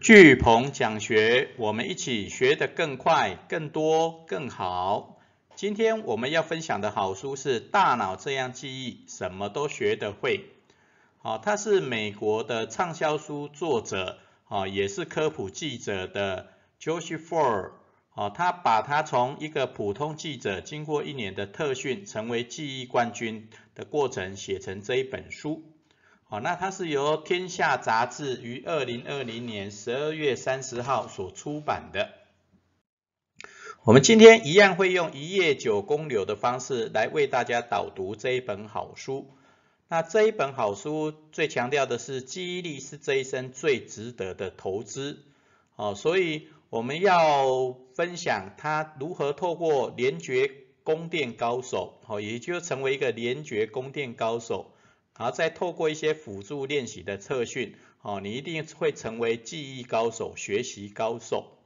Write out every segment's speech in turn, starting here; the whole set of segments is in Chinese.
巨鹏讲学，我们一起学得更快、更多、更好。今天我们要分享的好书是《大脑这样记忆，什么都学得会》。好，他是美国的畅销书作者，啊，也是科普记者的 Joseph Ford。啊，他把他从一个普通记者，经过一年的特训，成为记忆冠军的过程，写成这一本书。好，那它是由天下杂志于二零二零年十二月三十号所出版的。我们今天一样会用一页九公流的方式来为大家导读这一本好书。那这一本好书最强调的是记忆力是这一生最值得的投资。哦，所以我们要分享他如何透过联觉宫殿高手，哦，也就成为一个联觉宫殿高手。然后再透过一些辅助练习的测训，哦，你一定会成为记忆高手、学习高手。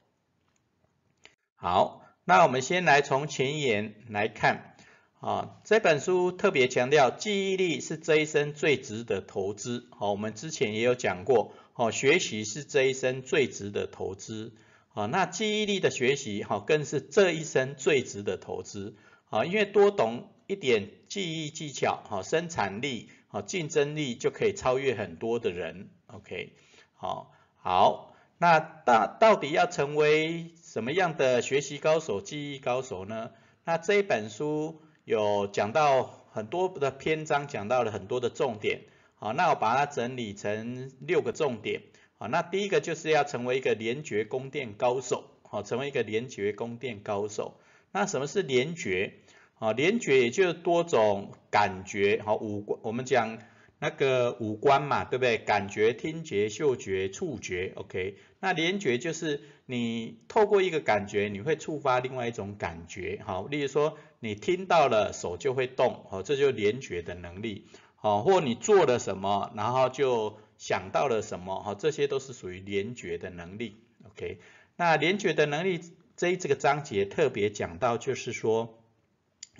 好，那我们先来从前言来看，啊，这本书特别强调记忆力是这一生最值得投资。好，我们之前也有讲过，哦，学习是这一生最值得投资。啊，那记忆力的学习，哈，更是这一生最值得投资。啊，因为多懂一点记忆技巧，哈，生产力。好，竞争力就可以超越很多的人，OK，好，好，那到到底要成为什么样的学习高手、记忆高手呢？那这一本书有讲到很多的篇章，讲到了很多的重点，好，那我把它整理成六个重点，好，那第一个就是要成为一个联觉宫殿高手，好，成为一个联觉宫殿高手，那什么是联觉？啊，联觉也就是多种感觉，好五官，我们讲那个五官嘛，对不对？感觉、听觉、嗅觉、触觉，OK。那联觉就是你透过一个感觉，你会触发另外一种感觉，好，例如说你听到了，手就会动，好，这就是联觉的能力，好，或你做了什么，然后就想到了什么，好，这些都是属于联觉的能力，OK。那联觉的能力这一这个章节特别讲到，就是说。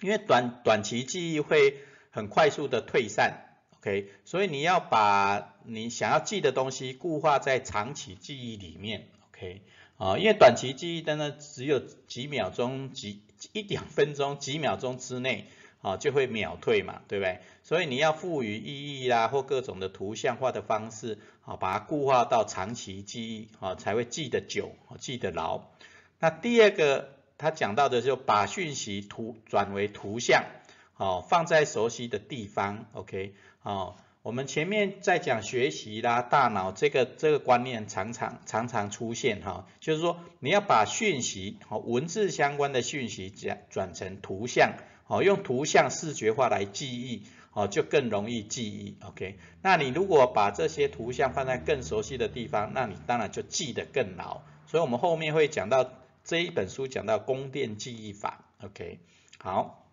因为短短期记忆会很快速的退散，OK，所以你要把你想要记的东西固化在长期记忆里面，OK，啊，因为短期记忆真的只有几秒钟、几一两分钟、几秒钟之内，啊，就会秒退嘛，对不对？所以你要赋予意义啦，或各种的图像化的方式，啊，把它固化到长期记忆，啊，才会记得久，记得牢。那第二个。他讲到的就把讯息图转为图像，好放在熟悉的地方，OK，好，我们前面在讲学习啦，大脑这个这个观念常常常常出现哈，就是说你要把讯息好文字相关的讯息转转成图像，好用图像视觉化来记忆，好就更容易记忆，OK，那你如果把这些图像放在更熟悉的地方，那你当然就记得更牢，所以我们后面会讲到。这一本书讲到宫殿记忆法，OK，好，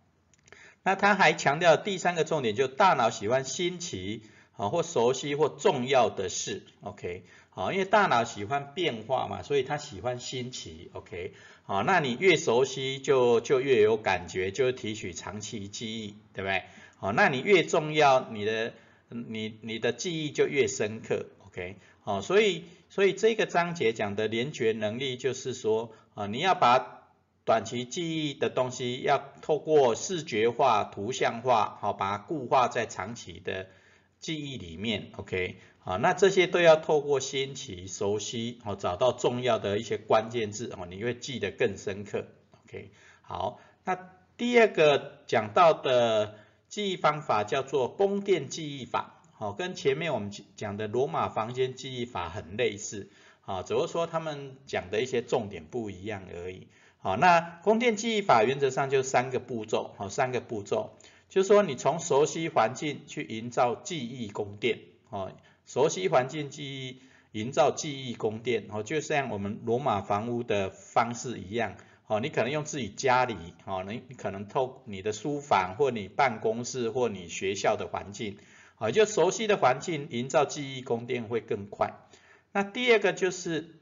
那他还强调第三个重点，就大脑喜欢新奇啊或熟悉或重要的事，OK，好，因为大脑喜欢变化嘛，所以他喜欢新奇，OK，好，那你越熟悉就就越有感觉，就提取长期记忆，对不对？好，那你越重要，你的你你的记忆就越深刻，OK，好，所以所以这个章节讲的联觉能力就是说。啊，你要把短期记忆的东西，要透过视觉化、图像化，好，把它固化在长期的记忆里面，OK，好，那这些都要透过新奇、熟悉，好，找到重要的一些关键字，哦，你会记得更深刻，OK，好，那第二个讲到的记忆方法叫做宫殿记忆法，好，跟前面我们讲的罗马房间记忆法很类似。啊，只是说他们讲的一些重点不一样而已。好，那宫殿记忆法原则上就三个步骤，好，三个步骤，就是说你从熟悉环境去营造记忆宫殿，哦，熟悉环境记忆，营造记忆宫殿，哦，就像我们罗马房屋的方式一样，哦，你可能用自己家里，哦，你你可能透你的书房或你办公室或你学校的环境，好，就熟悉的环境营造记忆宫殿会更快。那第二个就是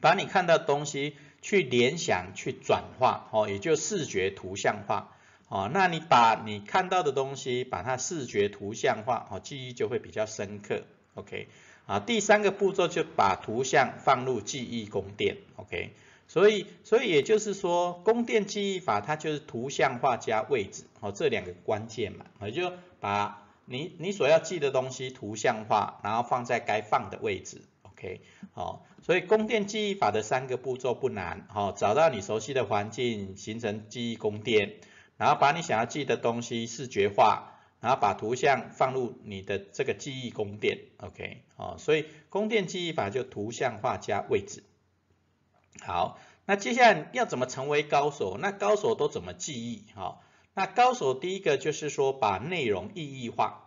把你看到东西去联想、去转化，哦，也就视觉图像化，哦，那你把你看到的东西把它视觉图像化，哦，记忆就会比较深刻，OK，啊，第三个步骤就把图像放入记忆宫殿，OK。所以，所以也就是说，宫殿记忆法它就是图像化加位置，哦，这两个关键嘛，也就把你你所要记的东西图像化，然后放在该放的位置，OK，好，所以宫殿记忆法的三个步骤不难，哦，找到你熟悉的环境，形成记忆宫殿，然后把你想要记的东西视觉化，然后把图像放入你的这个记忆宫殿，OK，哦，所以宫殿记忆法就图像化加位置。好，那接下来要怎么成为高手？那高手都怎么记忆？哈，那高手第一个就是说把内容意义化，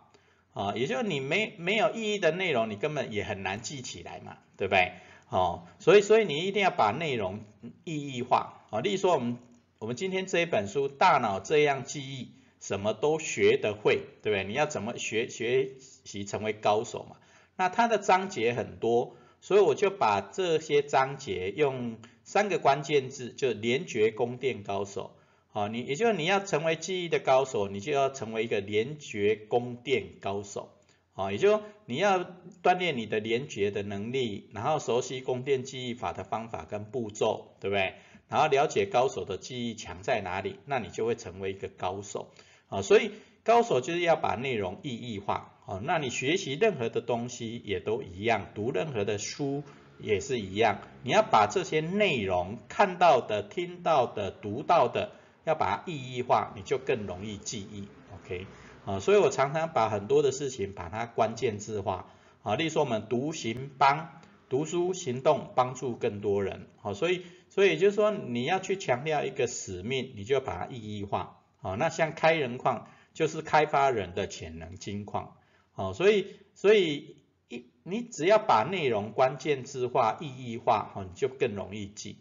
啊，也就是你没没有意义的内容，你根本也很难记起来嘛，对不对？哦，所以所以你一定要把内容意义化，啊，例如说我们我们今天这一本书《大脑这样记忆》，什么都学得会，对不对？你要怎么学学习成为高手嘛？那它的章节很多。所以我就把这些章节用三个关键字，就联觉宫殿高手。好，你也就是你要成为记忆的高手，你就要成为一个联觉宫殿高手。好，也就你要锻炼你的联觉的能力，然后熟悉宫殿记忆法的方法跟步骤，对不对？然后了解高手的记忆强在哪里，那你就会成为一个高手。啊，所以高手就是要把内容意义化。啊，那你学习任何的东西也都一样，读任何的书也是一样。你要把这些内容看到的、听到的、读到的，要把它意义化，你就更容易记忆。OK，啊，所以我常常把很多的事情把它关键字化。啊，例如说我们读行帮，读书行动帮助更多人。好，所以所以就是说你要去强调一个使命，你就把它意义化。好，那像开人矿就是开发人的潜能金矿。哦，所以所以一你只要把内容关键字化、意义化，哦，你就更容易记。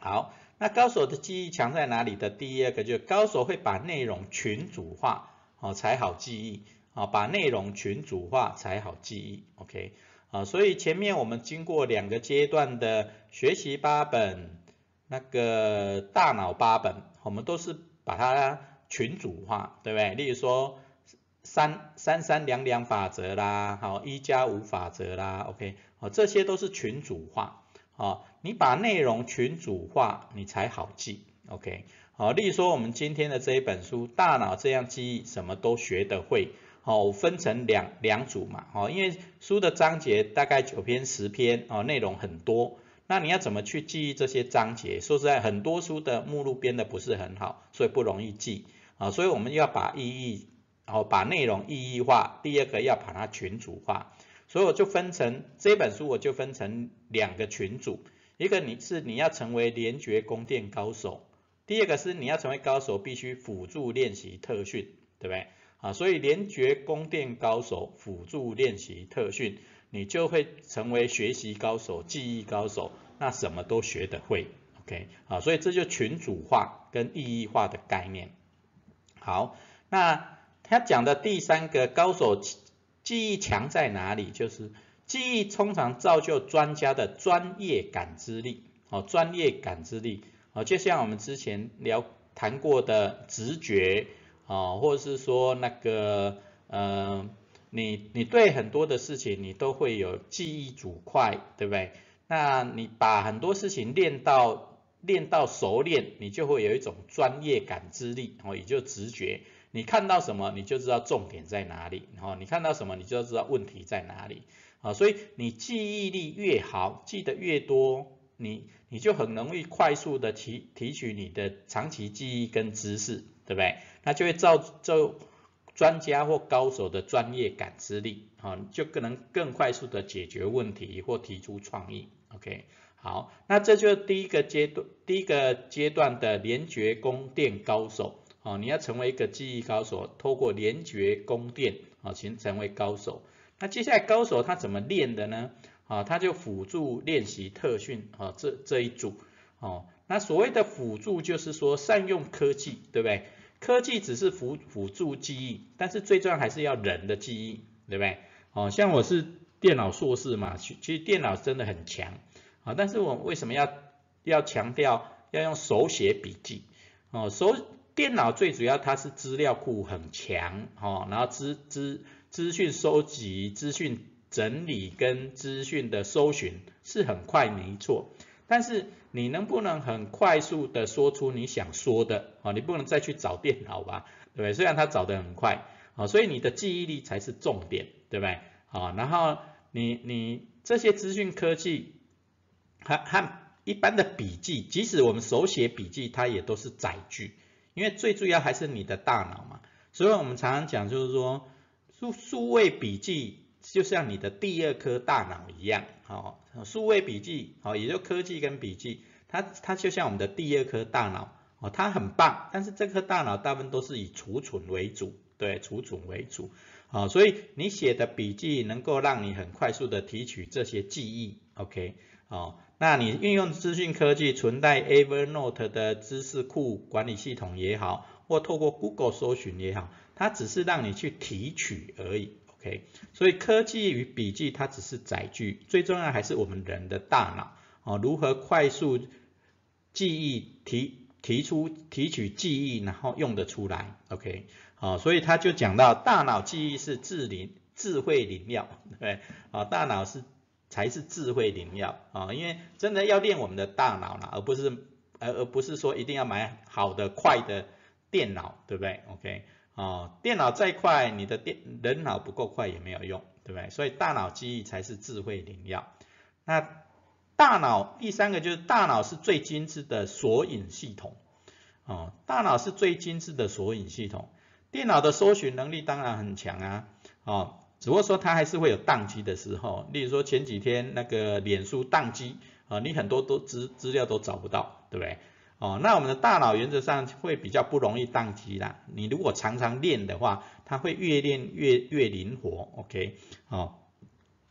好，那高手的记忆强在哪里的？第二个就是高手会把内容群组化，哦，才好记忆。啊，把内容群组化才好记忆。OK，啊，所以前面我们经过两个阶段的学习八本，那个大脑八本，我们都是把它群组化，对不对？例如说。三三三两两法则啦，好一加五法则啦，OK，好这些都是群组化，好你把内容群组化，你才好记，OK，好，例如说我们今天的这一本书，大脑这样记忆，什么都学得会，好分成两两组嘛，好因为书的章节大概九篇十篇，哦内容很多，那你要怎么去记忆这些章节？说实在，很多书的目录编的不是很好，所以不容易记，啊，所以我们要把意义。然后把内容意义化，第二个要把它群组化，所以我就分成这本书，我就分成两个群组，一个你是你要成为联觉宫殿高手，第二个是你要成为高手必须辅助练习特训，对不对？啊，所以联觉宫殿高手辅助练习特训，你就会成为学习高手、记忆高手，那什么都学得会，OK？啊，所以这就群组化跟意义化的概念。好，那。他讲的第三个高手记忆强在哪里？就是记忆通常造就专家的专业感知力，哦，专业感知力，哦，就像我们之前聊谈过的直觉，哦，或者是说那个，呃，你你对很多的事情你都会有记忆组块，对不对？那你把很多事情练到练到熟练，你就会有一种专业感知力，哦，也就直觉。你看到什么，你就知道重点在哪里，哈，你看到什么，你就知道问题在哪里，啊，所以你记忆力越好，记得越多，你你就很容易快速的提提取你的长期记忆跟知识，对不对？那就会造就专家或高手的专业感知力，啊，就可能更快速的解决问题或提出创意，OK，好，那这就是第一个阶段，第一个阶段的联觉宫殿高手。哦，你要成为一个记忆高手，透过联觉宫殿啊，形成为高手。那接下来高手他怎么练的呢？啊，他就辅助练习特训啊，这这一组哦。那所谓的辅助就是说善用科技，对不对？科技只是辅辅助记忆，但是最重要还是要人的记忆，对不对？哦，像我是电脑硕士嘛，其实电脑真的很强啊，但是我为什么要要强调要用手写笔记？哦，手。电脑最主要它是资料库很强，哦，然后资资资讯收集、资讯整理跟资讯的搜寻是很快没错，但是你能不能很快速的说出你想说的啊？你不能再去找电脑吧，对不对？虽然它找得很快啊，所以你的记忆力才是重点，对不对？啊，然后你你这些资讯科技和和一般的笔记，即使我们手写笔记，它也都是载具，因为最主要还是你的大脑嘛。所以我们常常讲，就是说数数位笔记就像你的第二颗大脑一样，哦，数位笔记，哦，也就科技跟笔记，它它就像我们的第二颗大脑，哦，它很棒，但是这颗大脑大部分都是以储存为主，对，储存为主，好，所以你写的笔记能够让你很快速的提取这些记忆，OK，哦，那你运用资讯科技存在 Evernote 的知识库管理系统也好。或透过 Google 搜寻也好，它只是让你去提取而已，OK？所以科技与笔记它只是载具，最重要还是我们人的大脑哦，如何快速记忆提提出提取记忆，然后用得出来，OK？好，所以他就讲到大脑记忆是智灵智慧灵药，对，啊，大脑是才是智慧灵药啊，因为真的要练我们的大脑了，而不是而而不是说一定要买好的快的。电脑对不对？OK，哦，电脑再快，你的电人脑不够快也没有用，对不对？所以大脑记忆才是智慧灵药。那大脑第三个就是大脑是最精致的索引系统，哦，大脑是最精致的索引系统。电脑的搜寻能力当然很强啊，哦，只不过说它还是会有宕机的时候，例如说前几天那个脸书宕机，啊，你很多都资资料都找不到，对不对？哦，那我们的大脑原则上会比较不容易宕机啦。你如果常常练的话，它会越练越越灵活。OK，哦，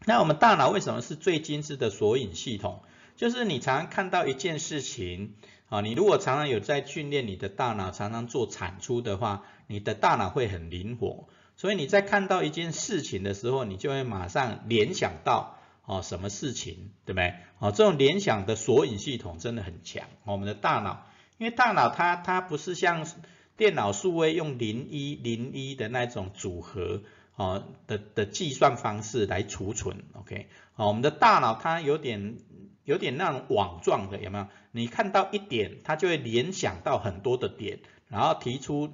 那我们大脑为什么是最精致的索引系统？就是你常常看到一件事情，啊，你如果常常有在训练你的大脑，常常做产出的话，你的大脑会很灵活。所以你在看到一件事情的时候，你就会马上联想到。哦，什么事情，对不对？哦，这种联想的索引系统真的很强。我们的大脑，因为大脑它它不是像电脑数位用零一零一的那种组合哦的的计算方式来储存，OK？哦，我们的大脑它有点有点那种网状的，有没有？你看到一点，它就会联想到很多的点，然后提出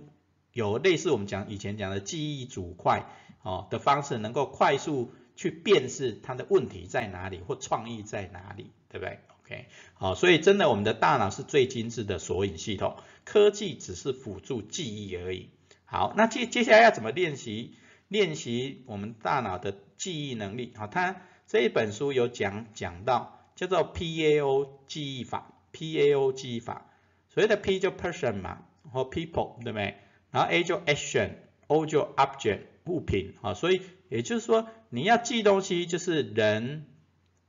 有类似我们讲以前讲的记忆组块哦的方式，能够快速。去辨识它的问题在哪里或创意在哪里，对不对？OK，好，所以真的我们的大脑是最精致的索引系统，科技只是辅助记忆而已。好，那接接下来要怎么练习练习我们大脑的记忆能力？好，它这一本书有讲讲到叫做 PAO 记忆法，PAO 记忆法，所谓的 P 就 person 嘛，或 people 对不对？然后 A 就 action，O 就 object 物品，好，所以也就是说。你要记东西，就是人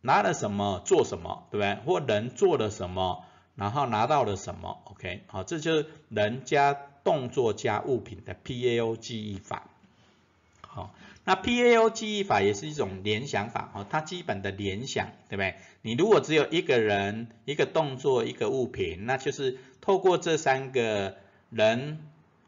拿了什么做什么，对不对？或人做了什么，然后拿到了什么，OK？好，这就是人加动作加物品的 PAO 记忆法。好，那 PAO 记忆法也是一种联想法，哦，它基本的联想，对不对？你如果只有一个人、一个动作、一个物品，那就是透过这三个人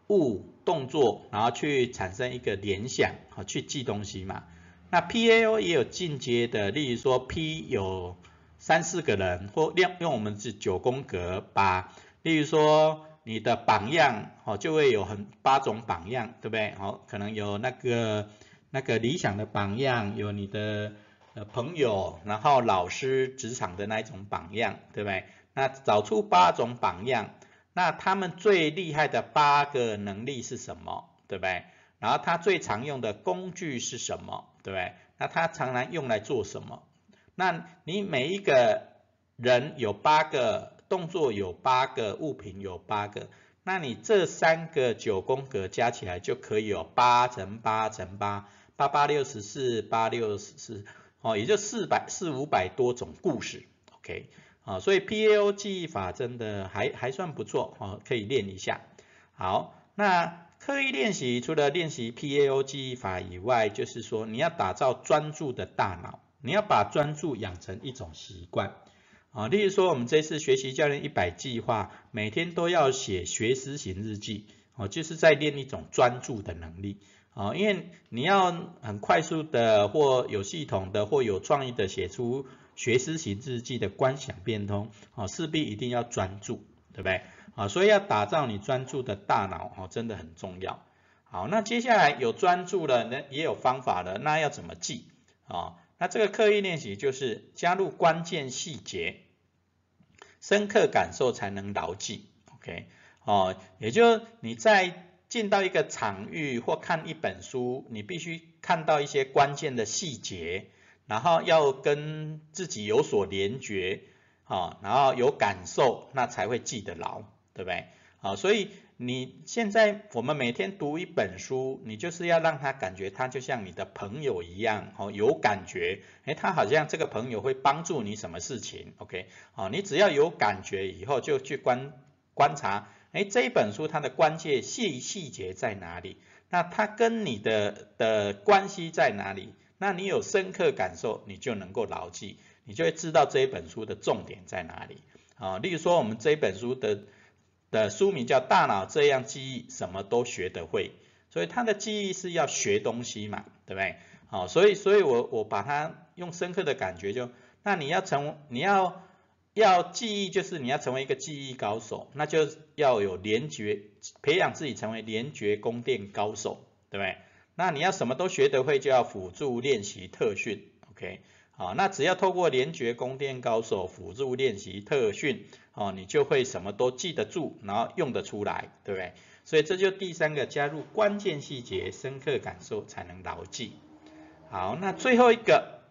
物动作，然后去产生一个联想，好，去记东西嘛。那 PAO 也有进阶的，例如说 P 有三四个人，或用用我们是九宫格把，例如说你的榜样，哦就会有很八种榜样，对不对？哦，可能有那个那个理想的榜样，有你的呃朋友，然后老师职场的那一种榜样，对不对？那找出八种榜样，那他们最厉害的八个能力是什么，对不对？然后他最常用的工具是什么？对不对？那他常常用来做什么？那你每一个人有八个动作，有八个物品，有八个，那你这三个九宫格加起来就可以有八乘八乘八，八八六十四，八六十四，哦，也就四百四五百多种故事，OK，啊，所以 PAO 记忆法真的还还算不错，哦，可以练一下。好，那。刻意练习，除了练习 PAO 记忆法以外，就是说你要打造专注的大脑，你要把专注养成一种习惯啊。例如说，我们这次学习教练一百计划，每天都要写学思型日记，哦，就是在练一种专注的能力啊，因为你要很快速的或有系统的或有创意的写出学思型日记的观想变通，啊，势必一定要专注，对不对？啊，所以要打造你专注的大脑，哦，真的很重要。好，那接下来有专注了，那也有方法了，那要怎么记？啊，那这个刻意练习就是加入关键细节，深刻感受才能牢记。OK，哦，也就你在进到一个场域或看一本书，你必须看到一些关键的细节，然后要跟自己有所连觉，啊，然后有感受，那才会记得牢，对不对？啊，所以。你现在我们每天读一本书，你就是要让他感觉他就像你的朋友一样，哦，有感觉，哎，他好像这个朋友会帮助你什么事情，OK，哦，你只要有感觉以后就去观观察，哎，这一本书它的关键细细节在哪里？那它跟你的的关系在哪里？那你有深刻感受，你就能够牢记，你就会知道这一本书的重点在哪里，啊，例如说我们这一本书的。的书名叫《大脑这样记忆，什么都学得会》，所以他的记忆是要学东西嘛，对不对？好，所以，所以我我把它用深刻的感觉，就那你要成，你要要记忆，就是你要成为一个记忆高手，那就要有联觉，培养自己成为联觉宫殿高手，对不对？那你要什么都学得会，就要辅助练习特训，OK。啊，那只要透过联觉宫殿高手辅助练习特训，哦，你就会什么都记得住，然后用得出来，对不对？所以这就第三个加入关键细节，深刻感受才能牢记。好，那最后一个，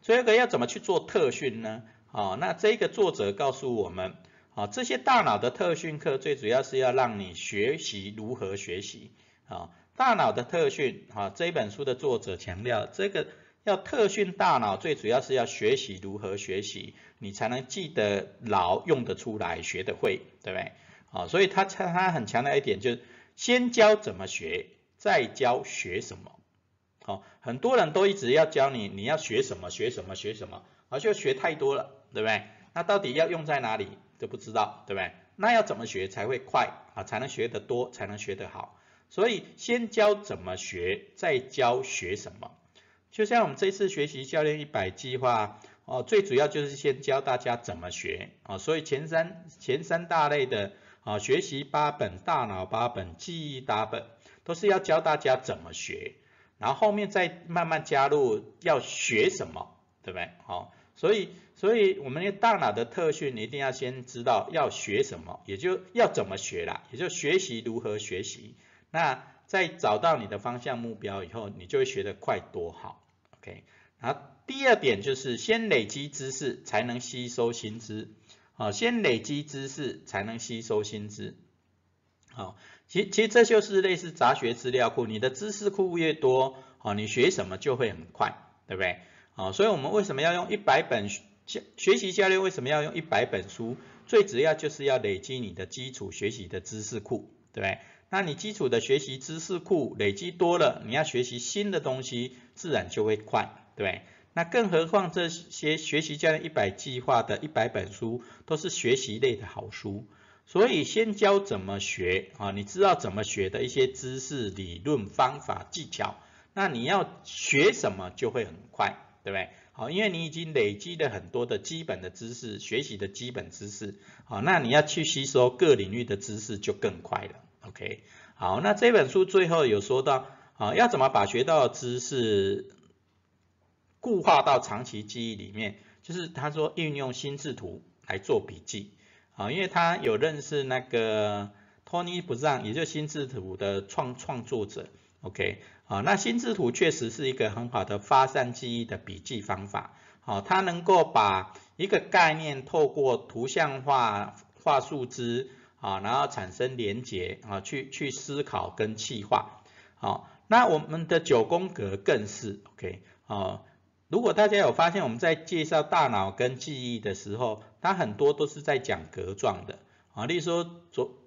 最后一个要怎么去做特训呢？哦，那这个作者告诉我们，哦，这些大脑的特训课最主要是要让你学习如何学习。啊，大脑的特训，啊，这本书的作者强调这个。要特训大脑，最主要是要学习如何学习，你才能记得牢、用得出来、学得会，对不对？啊，所以他他很强调一点，就是先教怎么学，再教学什么。好，很多人都一直要教你，你要学什么，学什么，学什么，啊，就学太多了，对不对？那到底要用在哪里都不知道，对不对？那要怎么学才会快啊？才能学得多，才能学得好。所以先教怎么学，再教学什么。就像我们这次学习教练一百计划哦，最主要就是先教大家怎么学啊，所以前三前三大类的啊学习八本、大脑八本、记忆八本，都是要教大家怎么学，然后后面再慢慢加入要学什么，对不对？好，所以所以我们的大脑的特训，一定要先知道要学什么，也就要怎么学啦，也就学习如何学习。那在找到你的方向目标以后，你就会学得快多好。OK，然后第二点就是先累积知识才能吸收新知，啊，先累积知识才能吸收新知，好，其其实这就是类似杂学资料库，你的知识库越多，好，你学什么就会很快，对不对？好，所以我们为什么要用一百本学学习教练为什么要用一百本书？最主要就是要累积你的基础学习的知识库，对不对？那你基础的学习知识库累积多了，你要学习新的东西，自然就会快，对那更何况这些学习教练一百计划的一百本书，都是学习类的好书，所以先教怎么学啊，你知道怎么学的一些知识、理论、方法、技巧，那你要学什么就会很快，对不对？好，因为你已经累积了很多的基本的知识，学习的基本知识，好，那你要去吸收各领域的知识就更快了。OK，好，那这本书最后有说到，啊，要怎么把学到的知识固化到长期记忆里面？就是他说运用心智图来做笔记，啊，因为他有认识那个 Tony Brown，也就是心智图的创创作者，OK，啊，那心智图确实是一个很好的发散记忆的笔记方法，好，它能够把一个概念透过图像化画树枝。啊，然后产生连结啊，去去思考跟气化，好，那我们的九宫格更是 OK 啊。如果大家有发现，我们在介绍大脑跟记忆的时候，它很多都是在讲格状的啊，例如说昨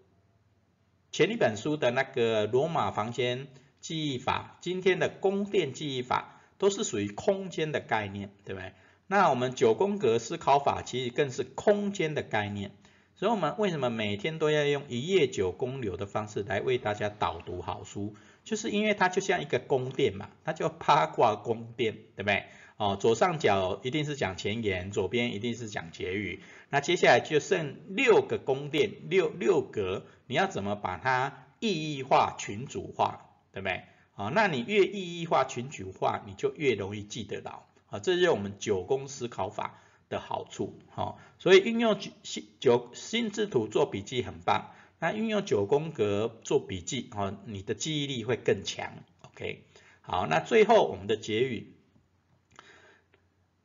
前一本书的那个罗马房间记忆法，今天的宫殿记忆法，都是属于空间的概念，对不对？那我们九宫格思考法其实更是空间的概念。所以，我们为什么每天都要用一夜九公流的方式来为大家导读好书？就是因为它就像一个宫殿嘛，它叫八卦宫殿，对不对？哦，左上角一定是讲前言，左边一定是讲结语。那接下来就剩六个宫殿，六六格，你要怎么把它意义化、群组化，对不对？啊，那你越意义化、群组化，你就越容易记得牢。啊，这就是我们九宫思考法的好处。好，所以运用九心九心智图做笔记很棒。那运用九宫格做笔记，哦，你的记忆力会更强。OK，好，那最后我们的结语。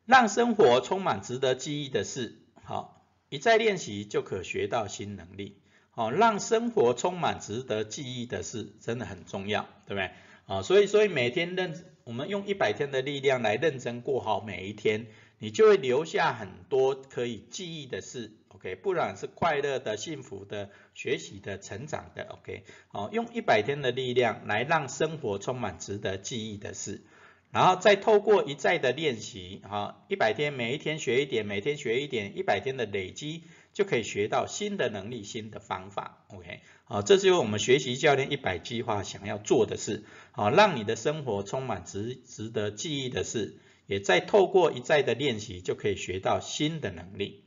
让生活充满值得记忆的事，好，一再练习就可学到新能力。好，让生活充满值得记忆的事，真的很重要，对不对？啊，所以所以每天认，我们用一百天的力量来认真过好每一天，你就会留下很多可以记忆的事。OK，不管是快乐的、幸福的、学习的、成长的。OK，好，用一百天的力量来让生活充满值得记忆的事。然后再透过一再的练习，哈，一百天每一天学一点，每天学一点，一百天的累积就可以学到新的能力、新的方法。OK，好，这就是我们学习教练一百计划想要做的事，好，让你的生活充满值值得记忆的事，也再透过一再的练习就可以学到新的能力。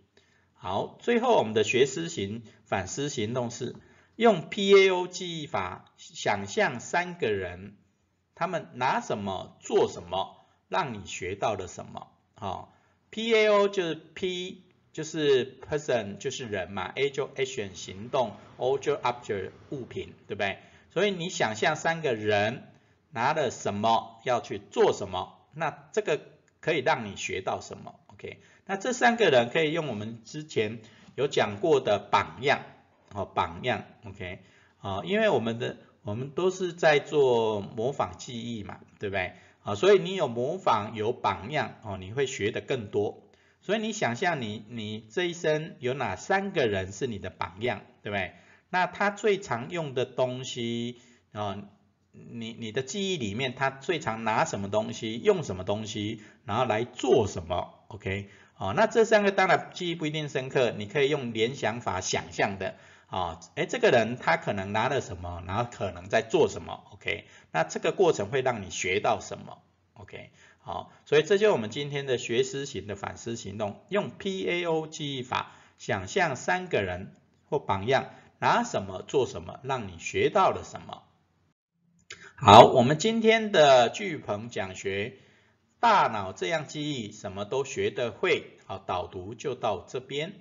好，最后我们的学思行反思行动是用 PAO 记忆法，想象三个人。他们拿什么做什么，让你学到了什么？好，P A O 就是 P 就是 person 就是人嘛，A 就 action 行动，O 就 object 物品，对不对？所以你想象三个人拿了什么要去做什么，那这个可以让你学到什么？OK？那这三个人可以用我们之前有讲过的榜样，哦，榜样，OK？啊，因为我们的。我们都是在做模仿记忆嘛，对不对？啊，所以你有模仿有榜样哦，你会学的更多。所以你想象你你这一生有哪三个人是你的榜样，对不对？那他最常用的东西啊，你你的记忆里面他最常拿什么东西，用什么东西，然后来做什么？OK？哦，那这三个当然记忆不一定深刻，你可以用联想法想象的。啊，哎，这个人他可能拿了什么，然后可能在做什么，OK？那这个过程会让你学到什么，OK？好，所以这就是我们今天的学思型的反思行动，用 PAO 记忆法，想象三个人或榜样拿什么做什么，让你学到了什么。好，我们今天的巨鹏讲学，大脑这样记忆，什么都学得会。好，导读就到这边。